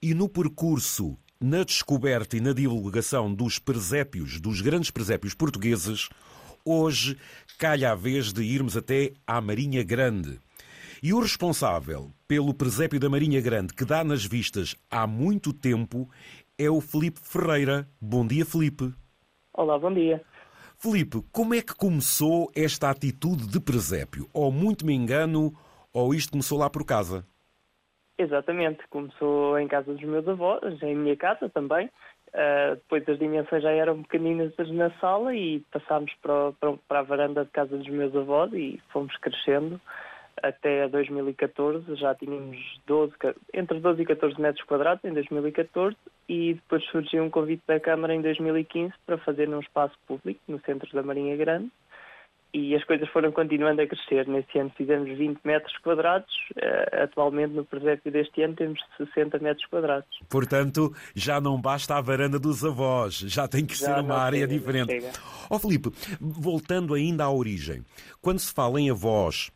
e no percurso, na descoberta e na divulgação dos presépios, dos grandes presépios portugueses, hoje calha a vez de irmos até à Marinha Grande. E o responsável pelo presépio da Marinha Grande, que dá nas vistas há muito tempo, é o Felipe Ferreira. Bom dia, Felipe. Olá, bom dia. Felipe, como é que começou esta atitude de presépio? Ou muito me engano, ou isto começou lá por casa? Exatamente, começou em casa dos meus avós, em minha casa também. Uh, depois as dimensões já eram pequeninas na sala e passámos para, para, para, a varanda de casa dos meus avós e fomos crescendo até 2014. Já tínhamos 12, entre 12 e 14 metros quadrados em 2014 e depois surgiu um convite da Câmara em 2015 para fazer num espaço público no centro da Marinha Grande e as coisas foram continuando a crescer. Neste ano fizemos 20 metros quadrados, uh, atualmente no presépio deste ano temos 60 metros quadrados. Portanto, já não basta a varanda dos avós, já tem que já ser uma área chega, diferente. Ó oh, Filipe, voltando ainda à origem, quando se fala em avós,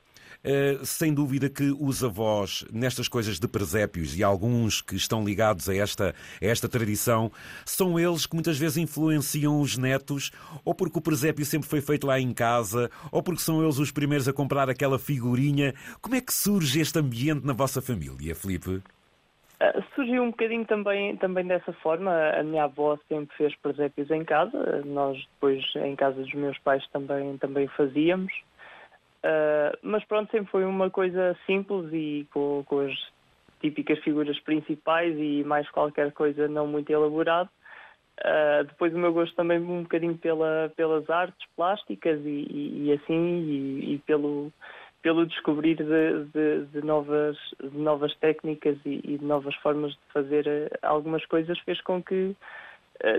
eh, sem dúvida que os avós, nestas coisas de presépios, e alguns que estão ligados a esta, a esta tradição, são eles que muitas vezes influenciam os netos, ou porque o presépio sempre foi feito lá em casa, ou porque são eles os primeiros a comprar aquela figurinha. Como é que surge este ambiente na vossa família, Felipe? Uh, surgiu um bocadinho também, também dessa forma. A minha avó sempre fez presépios em casa. Nós depois, em casa dos meus pais, também, também fazíamos. Uh, mas pronto, sempre foi uma coisa simples e com, com, as típicas figuras principais e mais qualquer coisa não muito elaborado. Uh, depois o meu gosto também um bocadinho pela, pelas artes plásticas e, e, e assim e, e, pelo, pelo descobrir de, de, de, novas, de novas técnicas e, de novas formas de fazer algumas coisas fez com que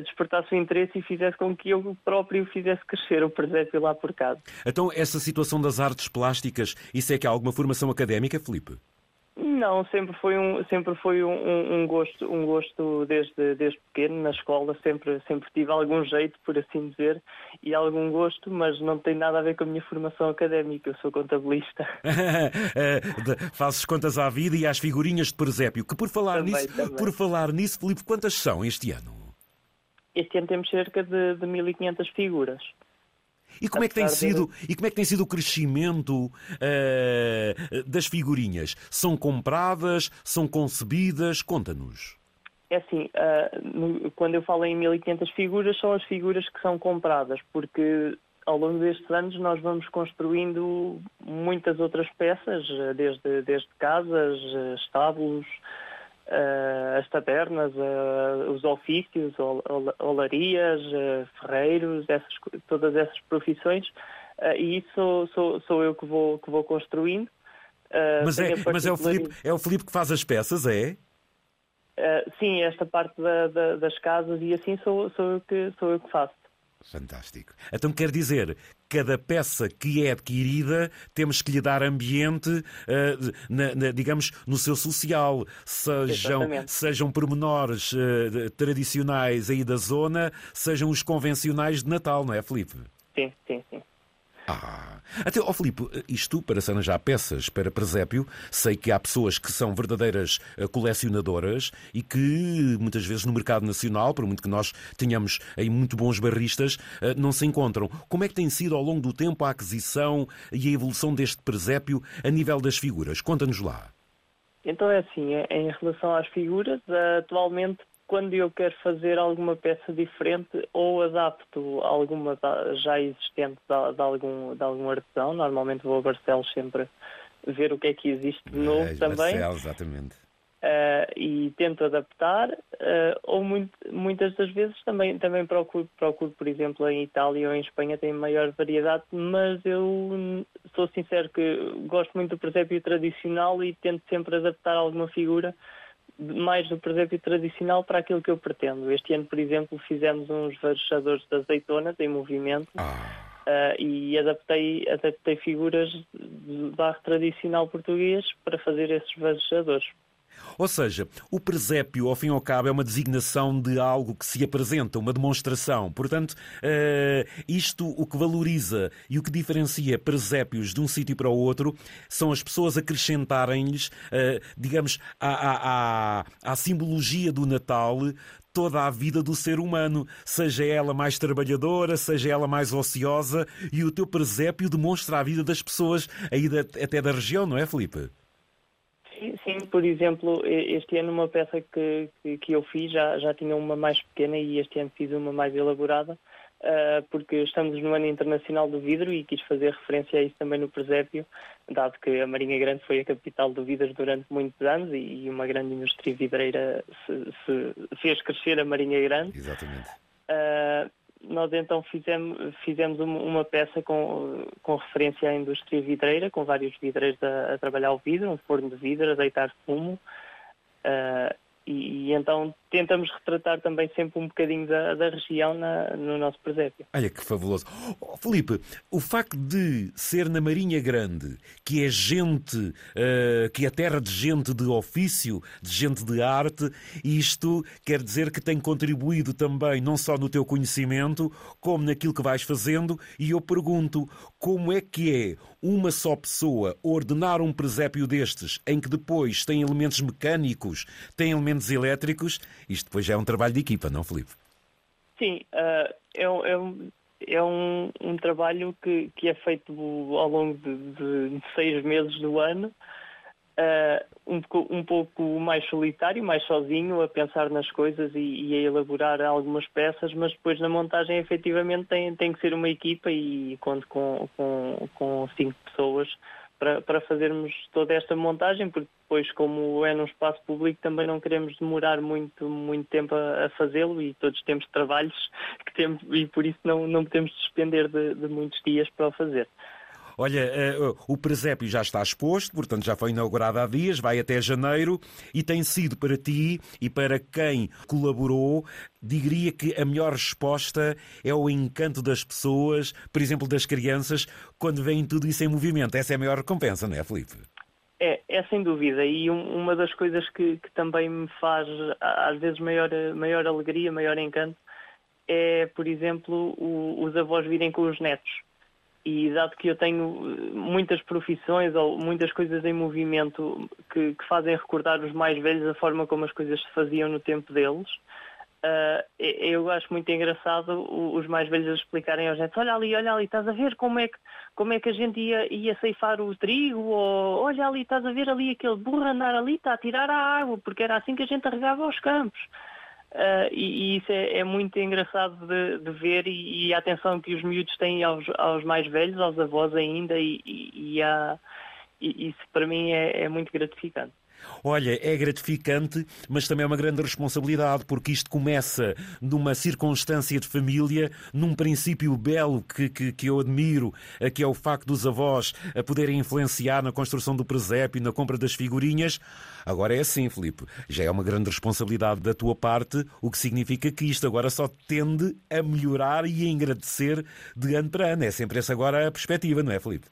despertasse o interesse e fizesse com que eu próprio fizesse crescer o presépio lá por casa. Então, essa situação das artes plásticas, isso é que há alguma formação académica, Felipe? Não, sempre foi um, sempre foi um, um, gosto, um gosto desde, desde pequeno, na escola sempre, sempre tive algum jeito, por assim dizer, e algum gosto, mas não tem nada a ver com a minha formação académica, eu sou contabilista. Eh, fazes contas à vida e às figurinhas de presépio, que por falar também, nisso, também. por falar nisso, Filipe, quantas são este ano? Este ano temos cerca de, de 1.500 figuras. E como, é que tem sido, e como é que tem sido o crescimento uh, das figurinhas? São compradas? São concebidas? Conta-nos. É assim, uh, no, quando eu falo em 1500 figuras, são as figuras que são compradas, porque ao longo destes anos nós vamos construindo muitas outras peças, desde, desde casas, estábulos, as tabernas, uh, os ofícios, ol, olarias, uh, ferreiros, essas, todas essas profissões, e isso sou, sou, sou, eu que vou, que vou construindo. mas é, mas é, o Filipe, é o Filipe que faz as peças, é? sim, esta parte da, da, das casas e assim sou, sou, eu que, sou eu que faço. Fantástico. Então quer dizer, cada peça que é adquirida temos que lhe dar ambiente, uh, na, na, digamos, no seu social. Sejam, sejam pormenores uh, tradicionais aí da zona, sejam os convencionais de Natal, não é, Felipe? Sim, sim, sim. Ah, até, ó oh, Filipe, isto para se arranjar peças para presépio, sei que há pessoas que são verdadeiras eh, colecionadoras e que muitas vezes no mercado nacional, por muito que nós tenhamos aí muito bons barristas, eh, não se encontram. Como é que tem sido ao longo do tempo a aquisição e a evolução deste presépio a nível das figuras? Conta-nos lá. Então é assim, é, em relação às figuras, atualmente quando eu quero fazer alguma peça diferente ou adapto alguma já existente de, de algum, de algum artesão, normalmente vou a Barcelos sempre ver o que é que existe de novo é, também. Barcelos, exatamente. Uh, e tento adaptar, uh, ou muito, muitas das vezes também, também procuro, procuro, por exemplo, em Itália ou em Espanha tem maior variedade, mas eu sou sincero que gosto muito do presépio tradicional e tento sempre adaptar alguma figura mais do presépio tradicional para aquilo que eu pretendo. Este ano, por exemplo, fizemos uns varejadores de azeitonas em movimento ah. uh, e adaptei, adaptei figuras de barro tradicional português para fazer esses varejadores. Ou seja, o presépio, ao fim e ao cabo, é uma designação de algo que se apresenta, uma demonstração. Portanto, uh, isto o que valoriza e o que diferencia presépios de um sítio para o outro são as pessoas acrescentarem-lhes, uh, digamos, à, à, à simbologia do Natal toda a vida do ser humano, seja ela mais trabalhadora, seja ela mais ociosa, e o teu presépio demonstra a vida das pessoas aí até da região, não é, Felipe? Sim, sim, por exemplo, este ano uma peça que, que, eu fiz já, já tinha uma mais pequena e este ano fiz uma mais elaborada, uh, porque estamos no ano internacional do vidro e quis fazer referência a isso também no presépio, dado que a Marinha Grande foi a capital do vidro durante muitos anos e, e uma grande indústria vidreira se, se, fez crescer a Marinha Grande. Exatamente. Uh, nós então fizemos, fizemos uma peça com, com referência à indústria vidreira, com vários vidreiros a, a trabalhar o vidro, um forno de vidro, a deitar fumo. Uh, e, e, então tentamos retratar também sempre um bocadinho da, da região na, no nosso presépio. Olha que fabuloso. Oh, Felipe, o facto de ser na Marinha Grande, que é gente, uh, que é terra de gente de ofício, de gente de arte, isto quer dizer que tem contribuído também não só no teu conhecimento, como naquilo que vais fazendo. E eu pergunto, como é que é uma só pessoa ordenar um presépio destes, em que depois tem elementos mecânicos, tem elementos elétricos, isto depois é um trabalho de equipa, não, Felipe? Sim, uh, é, é, é um, um trabalho que, que, é feito ao longo de, de, seis meses do ano, uh, um, um, pouco mais solitário, mais sozinho, a pensar nas coisas e, e, a elaborar algumas peças, mas depois na montagem efetivamente tem, tem que ser uma equipa e conto com, com, com cinco pessoas para, para fazermos toda esta montagem, porque depois, como é num espaço público, também não queremos demorar muito, muito tempo a, a fazê-lo e todos temos trabalhos que temos e por isso não, não podemos despender de, de muitos dias para o fazer. Olha, eh, o presépio já está exposto, portanto já foi inaugurado há dias, vai até janeiro e tem sido para ti e para quem colaborou, diria que a melhor resposta é o encanto das pessoas, por exemplo, das crianças, quando veem tudo isso em movimento. Essa é a maior recompensa, não é, Felipe? É, é sem dúvida. E uma das coisas que, que também me faz, às vezes, maior, maior alegria, maior encanto, é, por exemplo, o, os avós virem com os netos e dado que eu tenho eh, muitas profissões ou muitas coisas em movimento que, que, fazem recordar os mais velhos a forma como as coisas se faziam no tempo deles, uh, eu acho muito engraçado os mais velhos explicarem aos netos, olha ali, olha ali, estás a ver como é que, como é que a gente ia, ia ceifar o trigo, ou olha ali, estás a ver ali aquele burro andar ali, está a tirar a água, porque era assim que a gente arregava os campos. Uh, e, e, isso é, é muito engraçado de, de ver e, e, a atenção que os miúdos têm aos, aos mais velhos, aos avós ainda, e, e, e isso para mim é, é muito gratificante. Olha, é gratificante, mas também é uma grande responsabilidade, porque isto começa numa circunstância de família, num princípio belo que, que, que eu admiro, que é o facto dos avós a poderem influenciar na construção do presépio, na compra das figurinhas. Agora é assim, Filipe, já é uma grande responsabilidade da tua parte, o que significa que isto agora só tende a melhorar e a engrandecer de ano para ano. É sempre essa agora a perspectiva, não é, Filipe?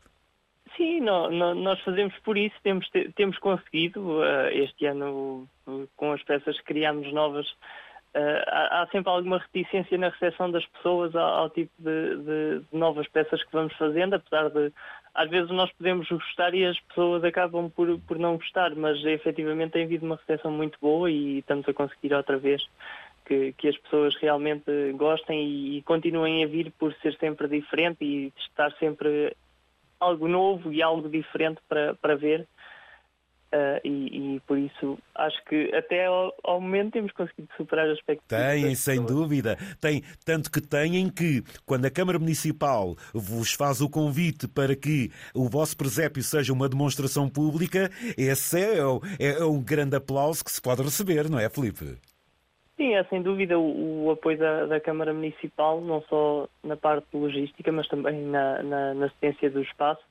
Sim, nós fazemos por isso, temos, temos conseguido, eh, este ano com as peças que criamos novas, eh, há sempre alguma reticência na recepção das pessoas ao, tipo de, de, de, novas peças que vamos fazendo, apesar de às vezes nós podemos gostar e as pessoas acabam por, por não gostar, mas efetivamente tem havido uma recepção muito boa e estamos a conseguir outra vez que, que as pessoas realmente gostem e, e continuem a vir por ser sempre diferente e estar sempre algo novo e algo diferente para, para ver. Uh, e, e, por isso acho que até ao, ao, momento temos conseguido superar as expectativas. Têm, sem dúvida. Tem, tanto que têm que, quando a Câmara Municipal vos faz o convite para que o vosso presépio seja uma demonstração pública, esse é, é, é um grande aplauso que se pode receber, não é, Felipe? Sim, é sem dúvida o, o apoio da, da, Câmara Municipal, não só na parte logística, mas também na, na, na assistência do espaço.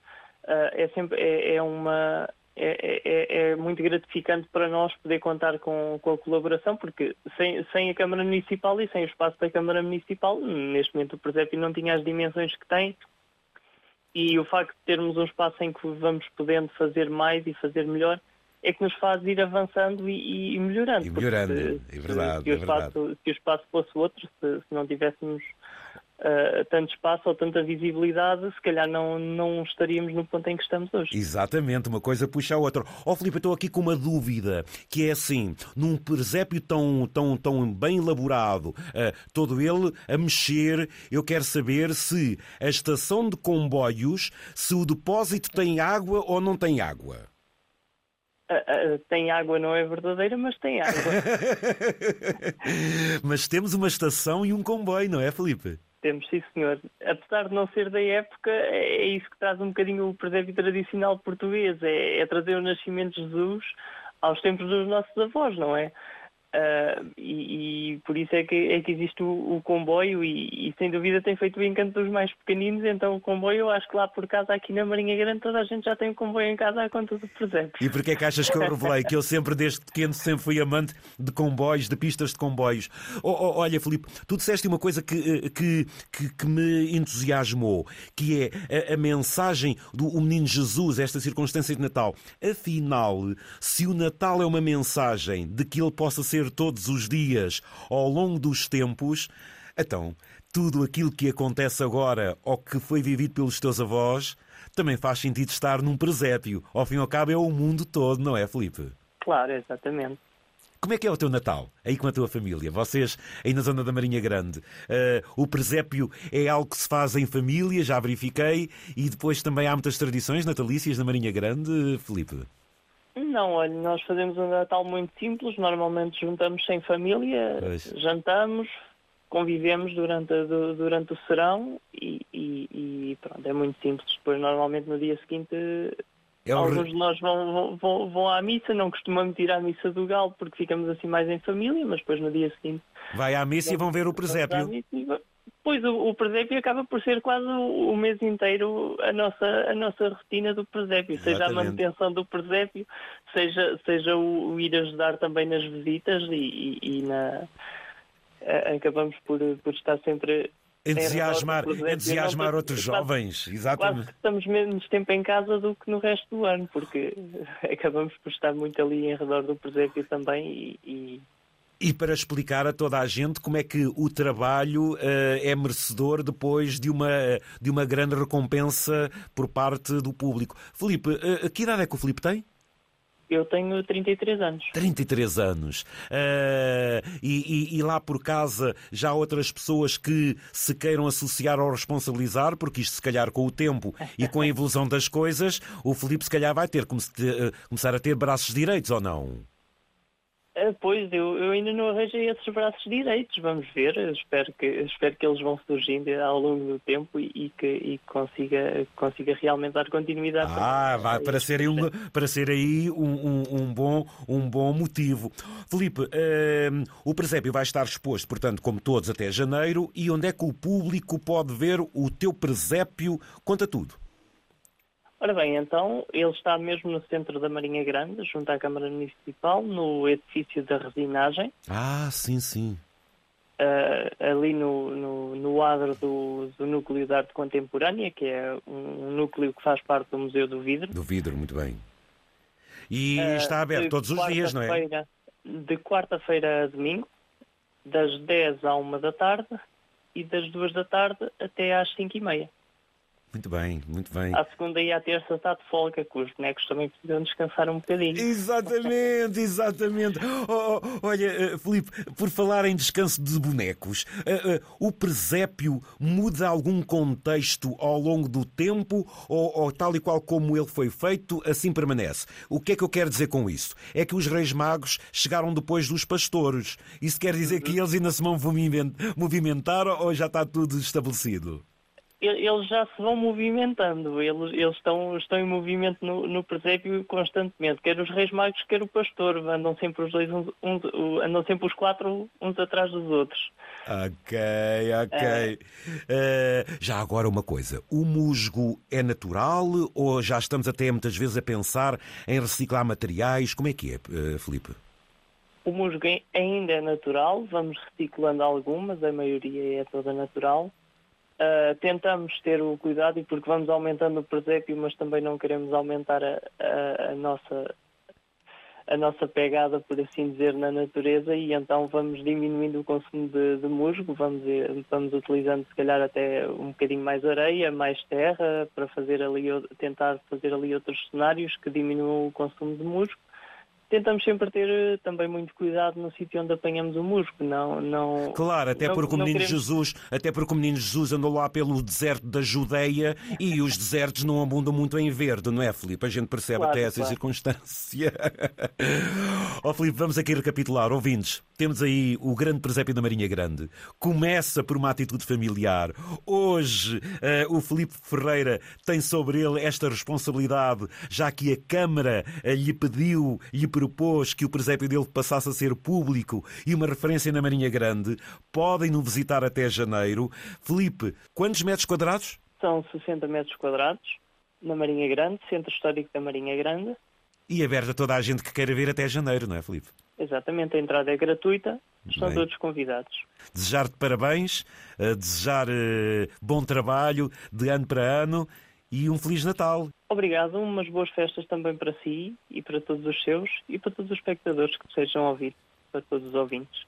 Uh, é sempre é, é uma é, é, é, muito gratificante para nós poder contar com, com a colaboração, porque sem, sem, a Câmara Municipal e sem o espaço da Câmara Municipal, neste momento o presépio não tinha as dimensões que tem, e o facto de termos um espaço em que vamos podendo fazer mais e fazer melhor é que nos faz ir avançando e, e melhorando. E melhorando, é verdade. Se, é o espaço, verdade. se o espaço fosse outro, se, se não tivéssemos uh, tanto espaço ou tanta visibilidade, se calhar não, não estaríamos no ponto em que estamos hoje. Exatamente, uma coisa puxa a outra. Ó oh, Filipe, estou aqui com uma dúvida, que é assim, num presépio tão, tão, tão bem elaborado, uh, todo ele a mexer, eu quero saber se a estação de comboios, se o depósito tem água ou não tem água. Uh, uh, tem água não é verdadeira, mas tem água. mas temos uma estação e um comboio, não é, Felipe? Temos, sim, senhor. Apesar de não ser da época, é isso que traz um bocadinho o presépio tradicional português. É, é trazer o nascimento de Jesus aos tempos dos nossos avós, não é? Uh, e, e, por isso é que, é que existe o, o comboio e, e, sem dúvida tem feito o encanto dos mais pequeninos, então o comboio eu acho que lá por casa aqui na Marinha Grande toda a gente já tem um comboio em casa à conta do presente. E porquê é que achas que eu revelei que eu sempre desde pequeno sempre fui amante de comboios, de pistas de comboios? Oh, oh, olha Filipe, tu disseste uma coisa que, eh, que, que, que me entusiasmou, que é a, a mensagem do menino Jesus, esta circunstância de Natal. Afinal, se o Natal é uma mensagem de que ele possa ser todos os dias ao longo dos tempos, então tudo aquilo que acontece agora ou que foi vivido pelos teus avós também faz sentido estar num presépio. Ao fim e ao cabo é o mundo todo, não é, Felipe? Claro, exatamente. Como é que é o teu Natal, aí com a tua família? Vocês, aí na zona da Marinha Grande, uh, o presépio é algo que se faz em família, já verifiquei, e depois também há muitas tradições natalícias na Marinha Grande, Felipe? Não, olha, nós fazemos um Natal muito simples, normalmente juntamos sem família, pois. jantamos, convivemos durante, durante o serão e, e, e, pronto, é muito simples. Depois, normalmente no dia seguinte, é alguns de nós vão, vão, vão à missa, não costumamos ir à missa do Galo porque ficamos assim mais em família, mas depois no dia seguinte. Vai à missa e vão ver o presépio. Pois o, o presépio acaba por ser quase o, o, mês inteiro a nossa, a nossa rotina do presépio, Exatamente. seja a manutenção do presépio, seja, seja o, o ir ajudar também nas visitas e, e, e na, a, acabamos por, por estar sempre entusiasmar, entusiasmar outros jovens, exatamente. Quase que estamos menos tempo em casa do que no resto do ano, porque acabamos por estar muito ali em redor do presépio também e, e e para explicar a toda a gente como é que o trabalho uh, é merecedor depois de uma, de uma grande recompensa por parte do público. Felipe, uh, que idade é que o Felipe tem? Eu tenho 33 anos. 33 anos. Uh, e, e, e, lá por casa já há outras pessoas que se queiram associar ou responsabilizar, porque isto, se calhar, com o tempo e com a evolução das coisas, o Felipe, se calhar, vai ter começar a ter braços direitos ou não? Ah, pois, eu, eu ainda não arranjei esses braços direitos, vamos ver. espero que, espero que eles vão surgindo ao longo do tempo e, e que e consiga, consiga realmente dar continuidade. Ah, vai para ser, um, para ser aí um, um, um, bom, um bom motivo. Felipe, uh, o presépio vai estar exposto, portanto, como todos, até janeiro. E onde é que o público pode ver o teu presépio? Conta tudo. Ora bem, então, ele está mesmo no centro da Marinha Grande, junto à Câmara Municipal, no edifício da resinagem. Ah, sim, sim. Uh, ali no, no, no adro do, do, Núcleo de Arte Contemporânea, que é um, um, núcleo que faz parte do Museu do Vidro. Do Vidro, muito bem. E uh, está aberto todos os dias, não é? De quarta-feira a domingo, das 10 à 1 da tarde e das 2 da tarde até às 5 e meia. Muito bem, muito bem. À segunda e à terça está de folga, que os bonecos também precisam descansar um bocadinho. Exatamente, exatamente. Oh, oh, olha, uh, Filipe, por falar em descanso de bonecos, uh, uh, o presépio muda algum contexto ao longo do tempo ou, ou, tal e qual como ele foi feito, assim permanece? O que é que eu quero dizer com isso? É que os reis magos chegaram depois dos pastores. Isso quer dizer que uhum. eles ainda se vão movimentar ou já está tudo estabelecido? Eles já se vão movimentando, eles, eles estão, estão em movimento no, no presépio constantemente, quer os reis magos, quer o pastor, andam sempre os dois, uns, uns, andam sempre os quatro uns atrás dos outros. Ok, ok. É. Uh, já agora uma coisa, o musgo é natural ou já estamos até muitas vezes a pensar em reciclar materiais? Como é que é, uh, Felipe? O musgo ainda é natural, vamos reciclando algumas, a maioria é toda natural. Uh, tentamos ter o cuidado e porque vamos aumentando o presépio, mas também não queremos aumentar a, a, a nossa a nossa pegada, por assim dizer, na natureza e então vamos diminuindo o consumo de, de musgo, vamos, vamos utilizando se calhar até um bocadinho mais areia, mais terra, para fazer ali, tentar fazer ali outros cenários que diminuam o consumo de musgo tentamos sempre ter eh, também muito cuidado no sítio onde apanhamos o musgo, não, não Claro, até não, porque o menino queremos... Jesus, até porque o menino Jesus andou lá pelo deserto da Judeia e os desertos não abundam muito em verde, não é, Filipe? A gente percebe claro, até essa claro. circunstância. Ó oh, Filipe, vamos aqui recapitular, ouvintes. Temos aí o grande presépio da Marinha Grande. Começa por uma atitude familiar. Hoje uh, o Filipe Ferreira tem sobre ele esta responsabilidade, já que a Câmara uh, lhe pediu, lhe propôs que o presépio dele passasse a ser público e uma referência na Marinha Grande. Podem no visitar até janeiro. Felipe, quantos metros quadrados? São 60 metros quadrados na Marinha Grande, Centro Histórico da Marinha Grande. E aberto a toda a gente que queira vir até janeiro, não é, Felipe? Exatamente, a entrada é gratuita, estão Bem. todos convidados. Desejar-te parabéns, desejar eh, bom trabalho de ano para ano e um Feliz Natal. Obrigado, umas boas festas também para si e para todos os seus e para todos os espectadores que sejam ouvidos, para todos os ouvintes.